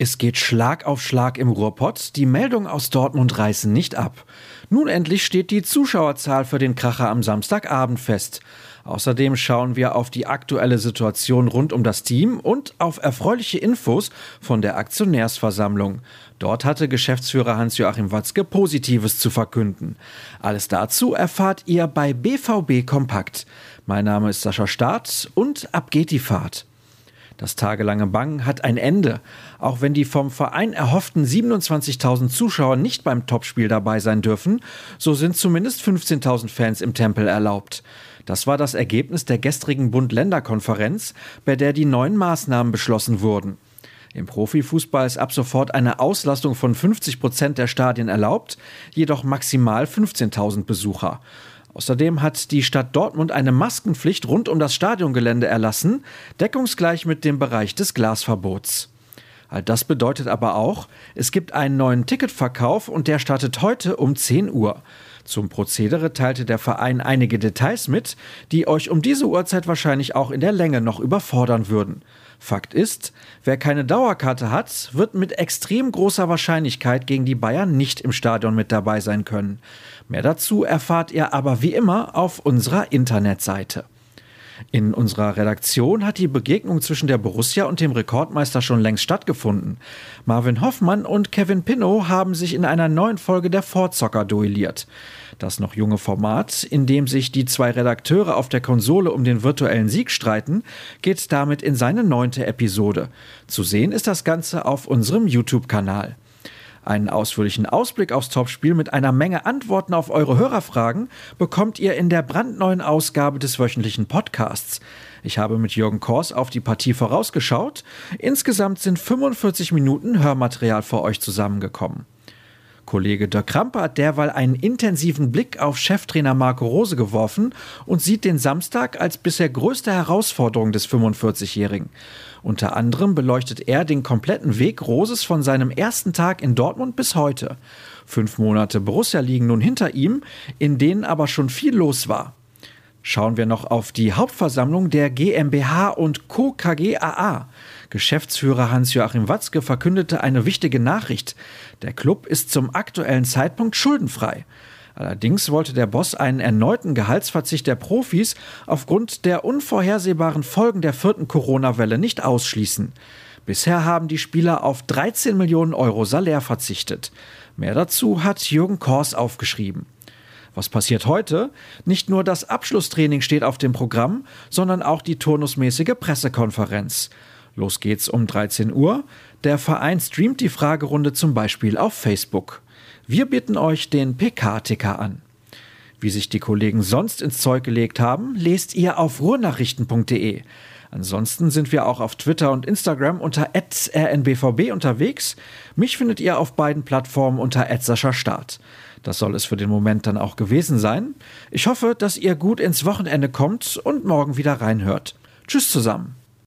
Es geht Schlag auf Schlag im Ruhrpott, die Meldungen aus Dortmund reißen nicht ab. Nun endlich steht die Zuschauerzahl für den Kracher am Samstagabend fest. Außerdem schauen wir auf die aktuelle Situation rund um das Team und auf erfreuliche Infos von der Aktionärsversammlung. Dort hatte Geschäftsführer Hans-Joachim Watzke Positives zu verkünden. Alles dazu erfahrt ihr bei BVB Kompakt. Mein Name ist Sascha Staat und ab geht die Fahrt. Das tagelange Bangen hat ein Ende. Auch wenn die vom Verein erhofften 27.000 Zuschauer nicht beim Topspiel dabei sein dürfen, so sind zumindest 15.000 Fans im Tempel erlaubt. Das war das Ergebnis der gestrigen Bund-Länder-Konferenz, bei der die neuen Maßnahmen beschlossen wurden. Im Profifußball ist ab sofort eine Auslastung von 50 Prozent der Stadien erlaubt, jedoch maximal 15.000 Besucher. Außerdem hat die Stadt Dortmund eine Maskenpflicht rund um das Stadiongelände erlassen, deckungsgleich mit dem Bereich des Glasverbots. All das bedeutet aber auch, es gibt einen neuen Ticketverkauf und der startet heute um 10 Uhr. Zum Prozedere teilte der Verein einige Details mit, die euch um diese Uhrzeit wahrscheinlich auch in der Länge noch überfordern würden. Fakt ist, wer keine Dauerkarte hat, wird mit extrem großer Wahrscheinlichkeit gegen die Bayern nicht im Stadion mit dabei sein können. Mehr dazu erfahrt ihr aber wie immer auf unserer Internetseite. In unserer Redaktion hat die Begegnung zwischen der Borussia und dem Rekordmeister schon längst stattgefunden. Marvin Hoffmann und Kevin Pinnow haben sich in einer neuen Folge der Vorzocker duelliert. Das noch junge Format, in dem sich die zwei Redakteure auf der Konsole um den virtuellen Sieg streiten, geht damit in seine neunte Episode. Zu sehen ist das Ganze auf unserem YouTube-Kanal. Einen ausführlichen Ausblick aufs Topspiel mit einer Menge Antworten auf eure Hörerfragen bekommt ihr in der brandneuen Ausgabe des wöchentlichen Podcasts. Ich habe mit Jürgen Kors auf die Partie vorausgeschaut. Insgesamt sind 45 Minuten Hörmaterial für euch zusammengekommen. Kollege Dirk Krampe hat derweil einen intensiven Blick auf Cheftrainer Marco Rose geworfen und sieht den Samstag als bisher größte Herausforderung des 45-Jährigen. Unter anderem beleuchtet er den kompletten Weg Roses von seinem ersten Tag in Dortmund bis heute. Fünf Monate Borussia liegen nun hinter ihm, in denen aber schon viel los war. Schauen wir noch auf die Hauptversammlung der GmbH und Co. KGaA. Geschäftsführer Hans-Joachim Watzke verkündete eine wichtige Nachricht. Der Club ist zum aktuellen Zeitpunkt schuldenfrei. Allerdings wollte der Boss einen erneuten Gehaltsverzicht der Profis aufgrund der unvorhersehbaren Folgen der vierten Corona-Welle nicht ausschließen. Bisher haben die Spieler auf 13 Millionen Euro Salär verzichtet. Mehr dazu hat Jürgen Kors aufgeschrieben. Was passiert heute? Nicht nur das Abschlusstraining steht auf dem Programm, sondern auch die turnusmäßige Pressekonferenz. Los geht's um 13 Uhr. Der Verein streamt die Fragerunde zum Beispiel auf Facebook. Wir bitten euch den PK-Ticker an. Wie sich die Kollegen sonst ins Zeug gelegt haben, lest ihr auf ruhrnachrichten.de. Ansonsten sind wir auch auf Twitter und Instagram unter rnbvb unterwegs. Mich findet ihr auf beiden Plattformen unter Start. Das soll es für den Moment dann auch gewesen sein. Ich hoffe, dass ihr gut ins Wochenende kommt und morgen wieder reinhört. Tschüss zusammen.